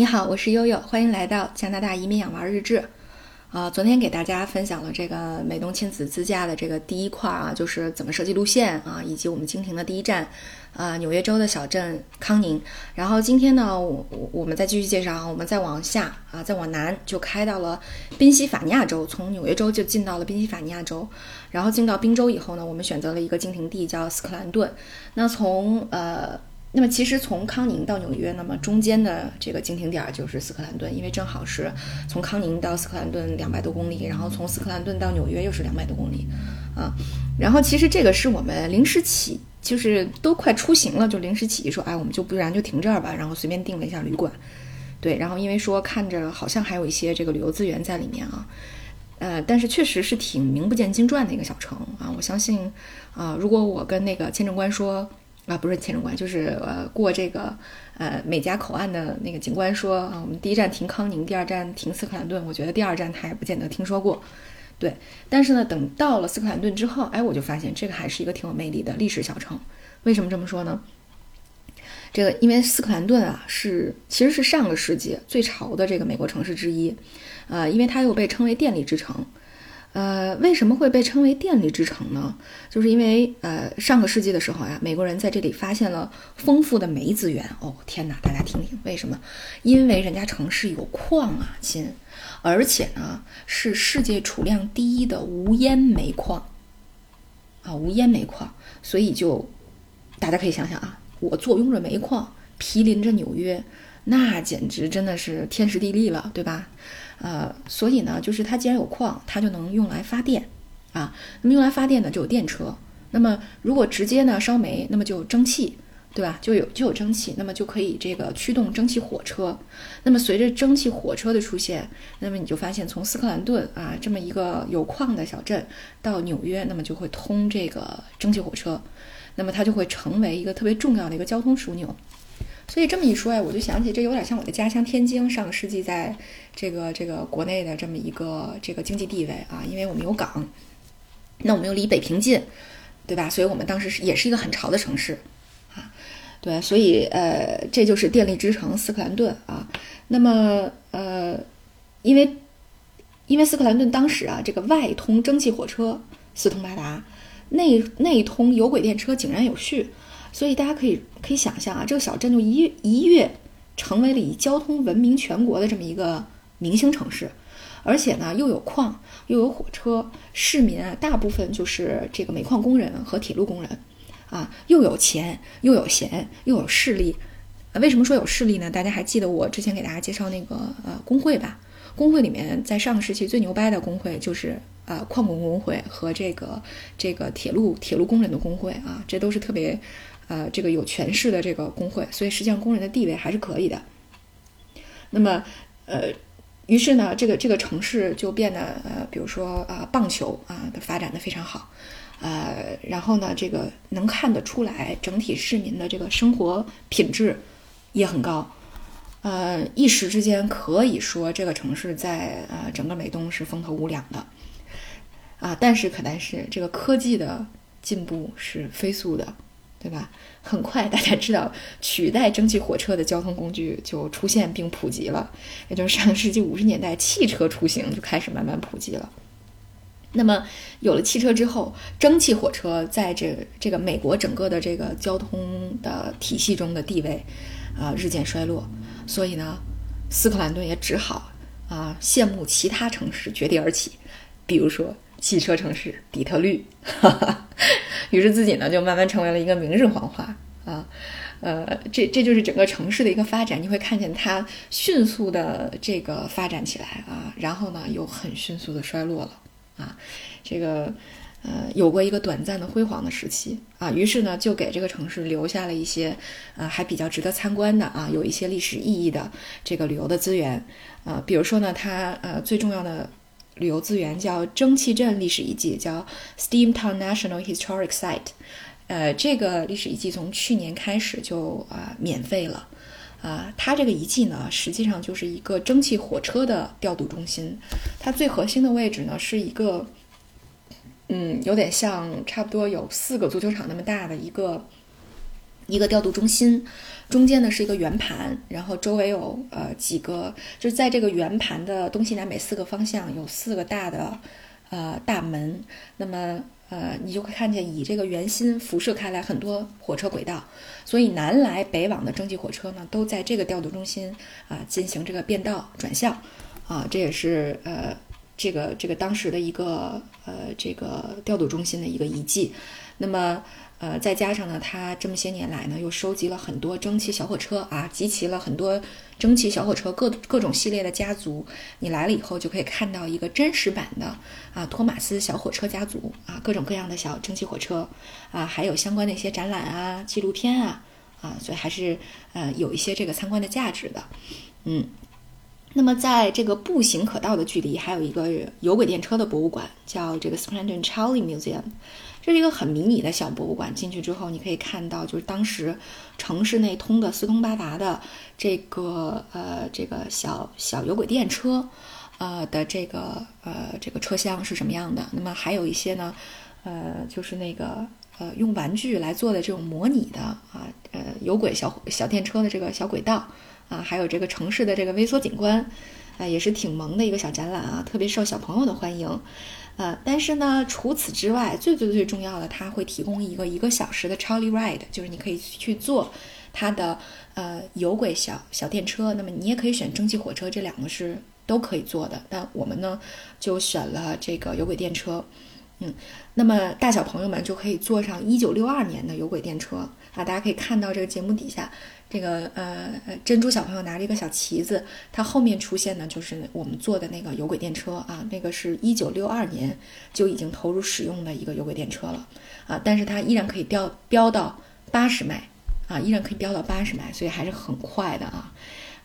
你好，我是悠悠，欢迎来到加拿大移民养娃日志。啊，昨天给大家分享了这个美东亲子自驾的这个第一块啊，就是怎么设计路线啊，以及我们经停的第一站，啊，纽约州的小镇康宁。然后今天呢，我我们再继续介绍啊，我们再往下啊，再往南就开到了宾夕法尼亚州，从纽约州就进到了宾夕法尼亚州。然后进到宾州以后呢，我们选择了一个经停地叫斯克兰顿。那从呃。那么其实从康宁到纽约，那么中间的这个经停点就是斯克兰顿，因为正好是从康宁到斯克兰顿两百多公里，然后从斯克兰顿到纽约又是两百多公里，啊，然后其实这个是我们临时起，就是都快出行了，就临时起意说，哎，我们就不然就停这儿吧，然后随便订了一下旅馆，对，然后因为说看着好像还有一些这个旅游资源在里面啊，呃，但是确实是挺名不见经传的一个小城啊，我相信啊，如果我跟那个签证官说。啊，不是签证官，就是呃过这个呃美加口岸的那个警官说啊，我们第一站停康宁，第二站停斯克兰顿。我觉得第二站他也不见得听说过，对。但是呢，等到了斯克兰顿之后，哎，我就发现这个还是一个挺有魅力的历史小城。为什么这么说呢？这个因为斯克兰顿啊是其实是上个世纪最潮的这个美国城市之一，呃，因为它又被称为电力之城。呃，为什么会被称为电力之城呢？就是因为呃，上个世纪的时候呀，美国人在这里发现了丰富的煤资源。哦，天哪，大家听听，为什么？因为人家城市有矿啊，亲，而且呢是世界储量第一的无烟煤矿啊，无烟煤矿，所以就大家可以想想啊，我坐拥着煤矿，毗邻着纽约，那简直真的是天时地利了，对吧？呃，所以呢，就是它既然有矿，它就能用来发电，啊，那么用来发电呢，就有电车。那么如果直接呢烧煤，那么就有蒸汽，对吧？就有就有蒸汽，那么就可以这个驱动蒸汽火车。那么随着蒸汽火车的出现，那么你就发现从斯克兰顿啊这么一个有矿的小镇到纽约，那么就会通这个蒸汽火车，那么它就会成为一个特别重要的一个交通枢纽。所以这么一说呀，我就想起这有点像我的家乡天津，上个世纪在这个这个国内的这么一个这个经济地位啊，因为我们有港，那我们又离北平近，对吧？所以我们当时是也是一个很潮的城市啊，对，所以呃，这就是电力之城斯克兰顿啊。那么呃，因为因为斯克兰顿当时啊，这个外通蒸汽火车四通八达，内内通有轨电车井然有序。所以大家可以可以想象啊，这个小镇就一一跃成为了以交通闻名全国的这么一个明星城市，而且呢又有矿又有火车，市民啊大部分就是这个煤矿工人和铁路工人，啊又有钱又有闲又有势力，为什么说有势力呢？大家还记得我之前给大家介绍那个呃工会吧？工会里面在上个世纪最牛掰的工会就是呃矿工工会和这个这个铁路铁路工人的工会啊，这都是特别。呃，这个有权势的这个工会，所以实际上工人的地位还是可以的。那么，呃，于是呢，这个这个城市就变得呃，比如说啊，棒球啊发展的非常好，呃，然后呢，这个能看得出来，整体市民的这个生活品质也很高，呃，一时之间可以说这个城市在呃整个美东是风头无两的，啊，但是可但是这个科技的进步是飞速的。对吧？很快，大家知道取代蒸汽火车的交通工具就出现并普及了，也就是上世纪五十年代，汽车出行就开始慢慢普及了。那么有了汽车之后，蒸汽火车在这这个美国整个的这个交通的体系中的地位啊日渐衰落，所以呢，斯克兰顿也只好啊羡慕其他城市绝地而起，比如说汽车城市底特律。于是自己呢就慢慢成为了一个明日黄花啊，呃，这这就是整个城市的一个发展，你会看见它迅速的这个发展起来啊，然后呢又很迅速的衰落了啊，这个呃有过一个短暂的辉煌的时期啊，于是呢就给这个城市留下了一些呃还比较值得参观的啊，有一些历史意义的这个旅游的资源啊，比如说呢它呃最重要的。旅游资源叫蒸汽镇历史遗迹，叫 Steamtown National Historic Site。呃，这个历史遗迹从去年开始就啊免费了。啊，它这个遗迹呢，实际上就是一个蒸汽火车的调度中心。它最核心的位置呢，是一个嗯，有点像差不多有四个足球场那么大的一个一个调度中心，中间呢是一个圆盘，然后周围有呃几个，就是在这个圆盘的东西南北四个方向有四个大的呃大门，那么呃你就会看见以这个圆心辐射开来很多火车轨道，所以南来北往的蒸汽火车呢都在这个调度中心啊进行这个变道转向，啊这也是呃这个这个当时的一个呃这个调度中心的一个遗迹，那么。呃，再加上呢，他这么些年来呢，又收集了很多蒸汽小火车啊，集齐了很多蒸汽小火车各各种系列的家族。你来了以后，就可以看到一个真实版的啊，托马斯小火车家族啊，各种各样的小蒸汽火车啊，还有相关的一些展览啊、纪录片啊啊，所以还是呃有一些这个参观的价值的。嗯，那么在这个步行可到的距离，还有一个有轨电车的博物馆，叫这个 Scranton Trolley Museum。这是一个很迷你的小博物馆，进去之后你可以看到，就是当时城市内通的四通八达的这个呃这个小小有轨电车，呃的这个呃这个车厢是什么样的。那么还有一些呢，呃就是那个呃用玩具来做的这种模拟的啊呃有轨小小电车的这个小轨道啊，还有这个城市的这个微缩景观啊，也是挺萌的一个小展览啊，特别受小朋友的欢迎。呃，但是呢，除此之外，最最最重要的，它会提供一个一个小时的 trolley ride，就是你可以去坐它的呃有轨小小电车。那么你也可以选蒸汽火车，这两个是都可以坐的。但我们呢就选了这个有轨电车。嗯，那么大小朋友们就可以坐上一九六二年的有轨电车啊！大家可以看到这个节目底下，这个呃珍珠小朋友拿着一个小旗子，它后面出现的就是我们坐的那个有轨电车啊，那个是一九六二年就已经投入使用的一个有轨电车了啊，但是它依然可以飙飙到八十迈啊，依然可以飙到八十迈，所以还是很快的啊。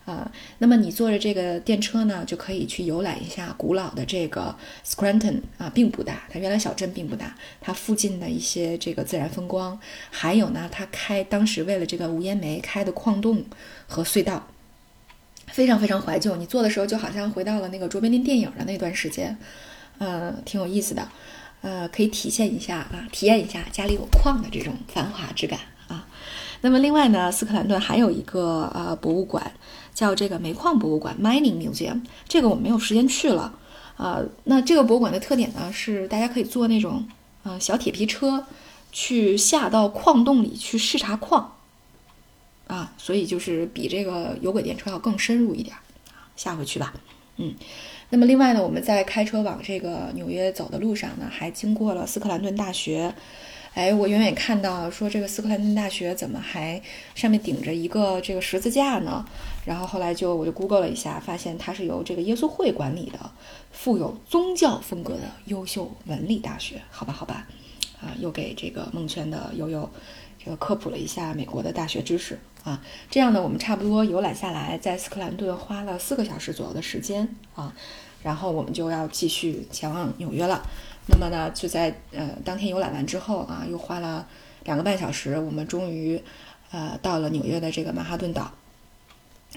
啊，那么你坐着这个电车呢，就可以去游览一下古老的这个 Scranton 啊，并不大，它原来小镇并不大，它附近的一些这个自然风光，还有呢，它开当时为了这个无烟煤开的矿洞和隧道，非常非常怀旧。你坐的时候就好像回到了那个卓别林电影的那段时间，呃，挺有意思的，呃，可以体现一下啊，体验一下家里有矿的这种繁华之感。那么另外呢，斯克兰顿还有一个呃博物馆。叫这个煤矿博物馆 （Mining Museum），这个我没有时间去了，啊，那这个博物馆的特点呢是大家可以坐那种呃小铁皮车去下到矿洞里去视察矿，啊，所以就是比这个有轨电车要更深入一点，下回去吧，嗯，那么另外呢，我们在开车往这个纽约走的路上呢，还经过了斯克兰顿大学。哎，我远远看到说这个斯克兰顿大学怎么还上面顶着一个这个十字架呢？然后后来就我就 Google 了一下，发现它是由这个耶稣会管理的，富有宗教风格的优秀文理大学。好吧，好吧，啊，又给这个孟圈的悠悠这个科普了一下美国的大学知识啊。这样呢，我们差不多游览下来，在斯克兰顿花了四个小时左右的时间啊，然后我们就要继续前往纽约了。那么呢，就在呃当天游览完之后啊，又花了两个半小时，我们终于呃到了纽约的这个曼哈顿岛。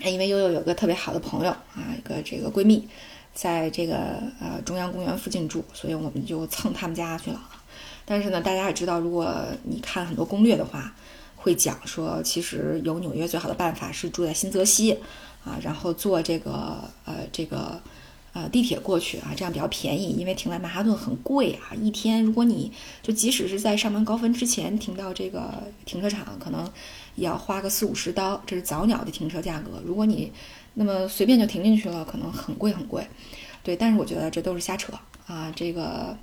因为悠悠有个特别好的朋友啊，一个这个闺蜜，在这个呃中央公园附近住，所以我们就蹭他们家去了。但是呢，大家也知道，如果你看很多攻略的话，会讲说，其实游纽约最好的办法是住在新泽西啊，然后坐这个呃这个。呃，地铁过去啊，这样比较便宜，因为停在曼哈顿很贵啊。一天，如果你就即使是在上班高峰之前停到这个停车场，可能也要花个四五十刀，这是早鸟的停车价格。如果你那么随便就停进去了，可能很贵很贵。对，但是我觉得这都是瞎扯啊。这个，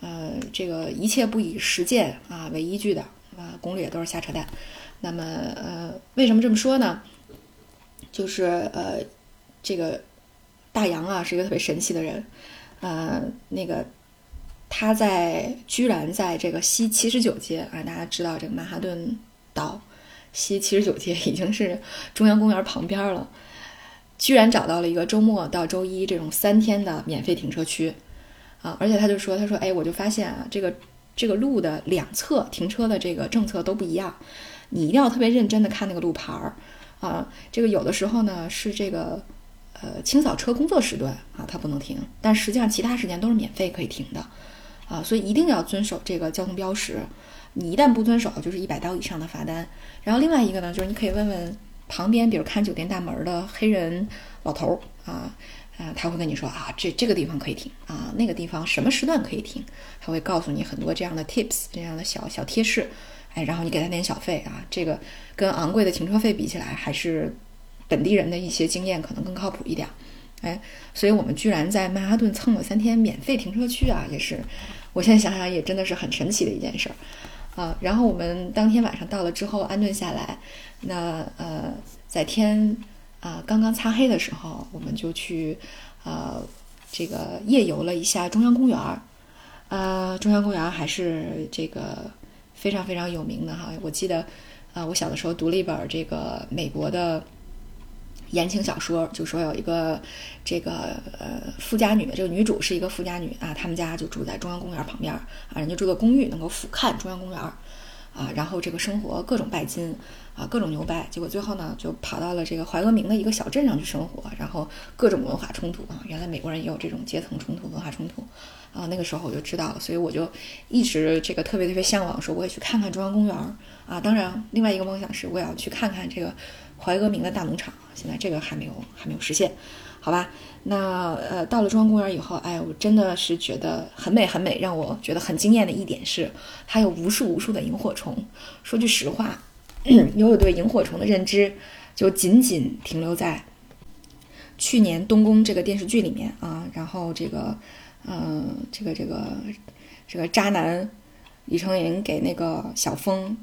呃，这个一切不以实践啊为依据的啊，攻略都是瞎扯淡。那么，呃，为什么这么说呢？就是呃，这个。大洋啊，是一个特别神奇的人，呃，那个他在居然在这个西七十九街啊，大家知道这个曼哈顿岛西七十九街已经是中央公园旁边了，居然找到了一个周末到周一这种三天的免费停车区啊，而且他就说，他说，哎，我就发现啊，这个这个路的两侧停车的这个政策都不一样，你一定要特别认真的看那个路牌儿啊，这个有的时候呢是这个。呃，清扫车工作时段啊，它不能停，但实际上其他时间都是免费可以停的，啊，所以一定要遵守这个交通标识。你一旦不遵守，就是一百刀以上的罚单。然后另外一个呢，就是你可以问问旁边，比如看酒店大门的黑人老头儿啊，啊，他会跟你说啊，这这个地方可以停啊，那个地方什么时段可以停，他会告诉你很多这样的 tips，这样的小小贴士。哎，然后你给他点小费啊，这个跟昂贵的停车费比起来，还是本地人的一些经验可能更靠谱一点。哎，所以我们居然在曼哈顿蹭了三天免费停车区啊，也是，我现在想想也真的是很神奇的一件事儿。啊，然后我们当天晚上到了之后安顿下来，那呃，在天啊刚刚擦黑的时候，我们就去呃这个夜游了一下中央公园儿。呃，中央公园还是这个非常非常有名的哈。我记得啊，我小的时候读了一本这个美国的。言情小说就说有一个这个呃富家女，这个女主是一个富家女啊，他们家就住在中央公园旁边啊，人家住的公寓能够俯瞰中央公园啊，然后这个生活各种拜金啊，各种牛掰，结果最后呢就跑到了这个怀俄明的一个小镇上去生活，然后各种文化冲突啊，原来美国人也有这种阶层冲突、文化冲突啊，那个时候我就知道了，所以我就一直这个特别特别向往，说我也去看看中央公园啊，当然另外一个梦想是我也要去看看这个。怀俄明的大农场，现在这个还没有还没有实现，好吧？那呃，到了中央公园以后，哎，我真的是觉得很美很美。让我觉得很惊艳的一点是，它有无数无数的萤火虫。说句实话，有对萤火虫的认知，就仅仅停留在去年《东宫》这个电视剧里面啊。然后这个，呃，这个这个这个渣男李承鄞给那个小峰。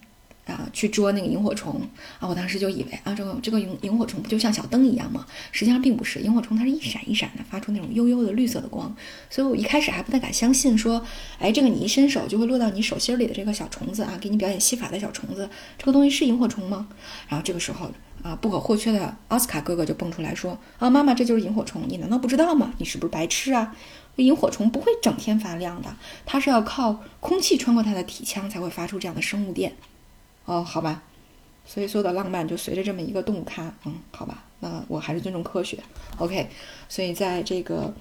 啊，去捉那个萤火虫啊！我当时就以为啊，这个这个萤萤火虫不就像小灯一样吗？实际上并不是，萤火虫它是一闪一闪的，发出那种幽幽的绿色的光。所以我一开始还不太敢相信，说，哎，这个你一伸手就会落到你手心里的这个小虫子啊，给你表演戏法的小虫子，这个东西是萤火虫吗？然后这个时候啊，不可或缺的奥斯卡哥哥就蹦出来说，啊，妈妈，这就是萤火虫，你难道不知道吗？你是不是白痴啊？萤火虫不会整天发亮的，它是要靠空气穿过它的体腔才会发出这样的生物电。哦，好吧，所以所有的浪漫就随着这么一个动物咖，嗯，好吧，那我还是尊重科学，OK。所以在这个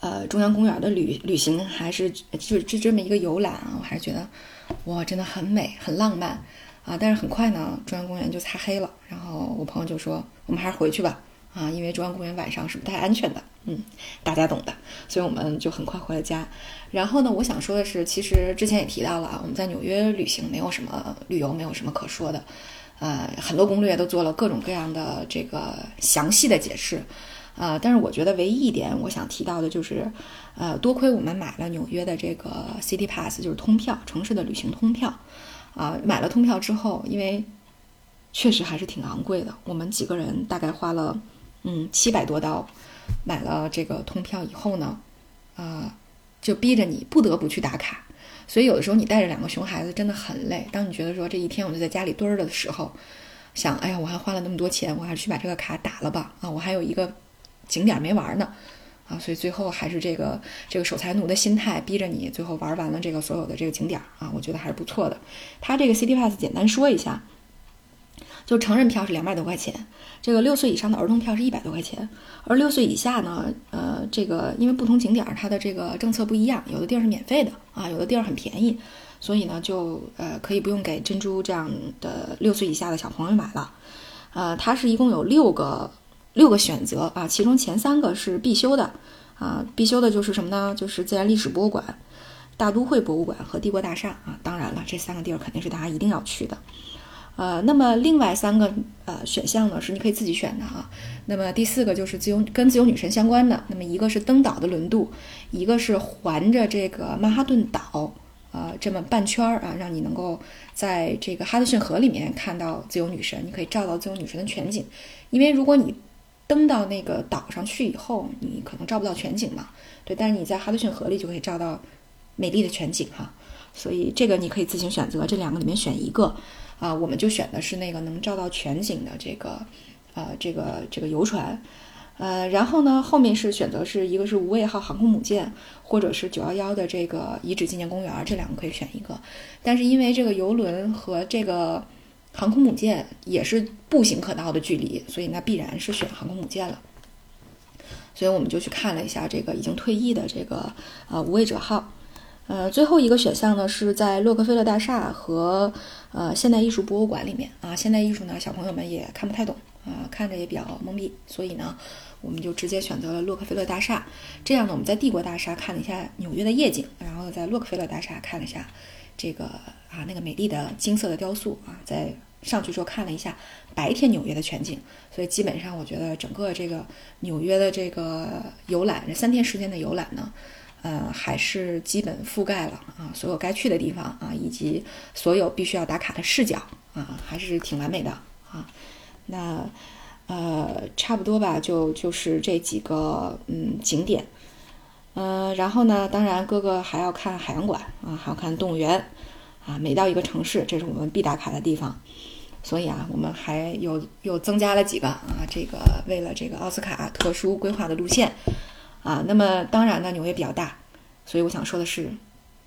呃中央公园的旅旅行，还是就就这么一个游览啊，我还是觉得哇，真的很美，很浪漫啊。但是很快呢，中央公园就擦黑了，然后我朋友就说，我们还是回去吧。啊，因为中央公园晚上是不太安全的，嗯，大家懂的，所以我们就很快回了家。然后呢，我想说的是，其实之前也提到了啊，我们在纽约旅行没有什么旅游，没有什么可说的，呃，很多攻略都做了各种各样的这个详细的解释，呃，但是我觉得唯一一点我想提到的就是，呃，多亏我们买了纽约的这个 City Pass，就是通票，城市的旅行通票，啊，买了通票之后，因为确实还是挺昂贵的，我们几个人大概花了。嗯，七百多刀买了这个通票以后呢，啊，就逼着你不得不去打卡。所以有的时候你带着两个熊孩子真的很累。当你觉得说这一天我就在家里堆儿的时候，想，哎呀，我还花了那么多钱，我还是去把这个卡打了吧。啊，我还有一个景点没玩呢，啊，所以最后还是这个这个守财奴的心态逼着你最后玩完了这个所有的这个景点啊，我觉得还是不错的。它这个 City Pass 简单说一下。就成人票是两百多块钱，这个六岁以上的儿童票是一百多块钱，而六岁以下呢，呃，这个因为不同景点它的这个政策不一样，有的地儿是免费的啊，有的地儿很便宜，所以呢，就呃可以不用给珍珠这样的六岁以下的小朋友买了，呃，它是一共有六个六个选择啊，其中前三个是必修的啊，必修的就是什么呢？就是自然历史博物馆、大都会博物馆和帝国大厦啊，当然了，这三个地儿肯定是大家一定要去的。呃，那么另外三个呃选项呢是你可以自己选的啊。那么第四个就是自由跟自由女神相关的，那么一个是登岛的轮渡，一个是环着这个曼哈顿岛呃这么半圈儿啊，让你能够在这个哈德逊河里面看到自由女神，你可以照到自由女神的全景。因为如果你登到那个岛上去以后，你可能照不到全景嘛，对，但是你在哈德逊河里就可以照到美丽的全景哈。所以这个你可以自行选择，这两个里面选一个。啊，我们就选的是那个能照到全景的这个，呃，这个这个游船，呃，然后呢，后面是选择是一个是无畏号航空母舰，或者是九幺幺的这个遗址纪念公园，这两个可以选一个。但是因为这个游轮和这个航空母舰也是步行可到的距离，所以那必然是选航空母舰了。所以我们就去看了一下这个已经退役的这个呃无畏者号。呃，最后一个选项呢是在洛克菲勒大厦和呃现代艺术博物馆里面啊。现代艺术呢，小朋友们也看不太懂啊，看着也比较懵逼，所以呢，我们就直接选择了洛克菲勒大厦。这样呢，我们在帝国大厦看了一下纽约的夜景，然后在洛克菲勒大厦看了一下这个啊那个美丽的金色的雕塑啊，在上去之后看了一下白天纽约的全景。所以基本上，我觉得整个这个纽约的这个游览，这三天时间的游览呢。呃，还是基本覆盖了啊，所有该去的地方啊，以及所有必须要打卡的视角啊，还是挺完美的啊。那呃，差不多吧，就就是这几个嗯景点。呃，然后呢，当然哥哥还要看海洋馆啊，还要看动物园啊。每到一个城市，这是我们必打卡的地方。所以啊，我们还有又增加了几个啊，这个为了这个奥斯卡特殊规划的路线。啊，那么当然呢，纽约比较大，所以我想说的是，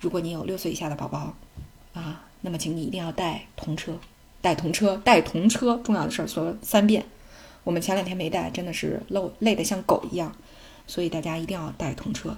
如果你有六岁以下的宝宝，啊，那么请你一定要带童车，带童车，带童车，重要的事儿说三遍。我们前两天没带，真的是累累得像狗一样，所以大家一定要带童车。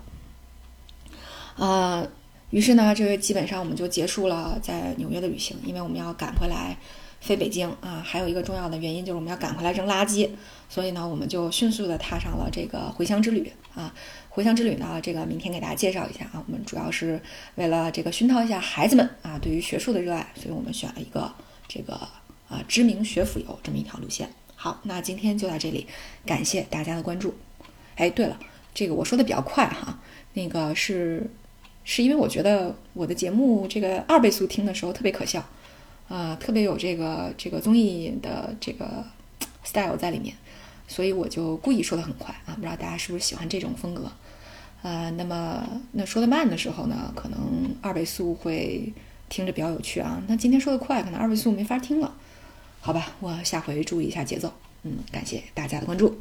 呃，于是呢，这个基本上我们就结束了在纽约的旅行，因为我们要赶回来。飞北京啊，还有一个重要的原因就是我们要赶回来扔垃圾，所以呢，我们就迅速的踏上了这个回乡之旅啊。回乡之旅呢，这个明天给大家介绍一下啊。我们主要是为了这个熏陶一下孩子们啊对于学术的热爱，所以我们选了一个这个啊知名学府游这么一条路线。好，那今天就到这里，感谢大家的关注。哎，对了，这个我说的比较快哈，那个是是因为我觉得我的节目这个二倍速听的时候特别可笑。啊，特别有这个这个综艺的这个 style 在里面，所以我就故意说的很快啊，不知道大家是不是喜欢这种风格？呃，那么那说的慢的时候呢，可能二倍速会听着比较有趣啊。那今天说的快，可能二倍速没法听了，好吧，我下回注意一下节奏。嗯，感谢大家的关注。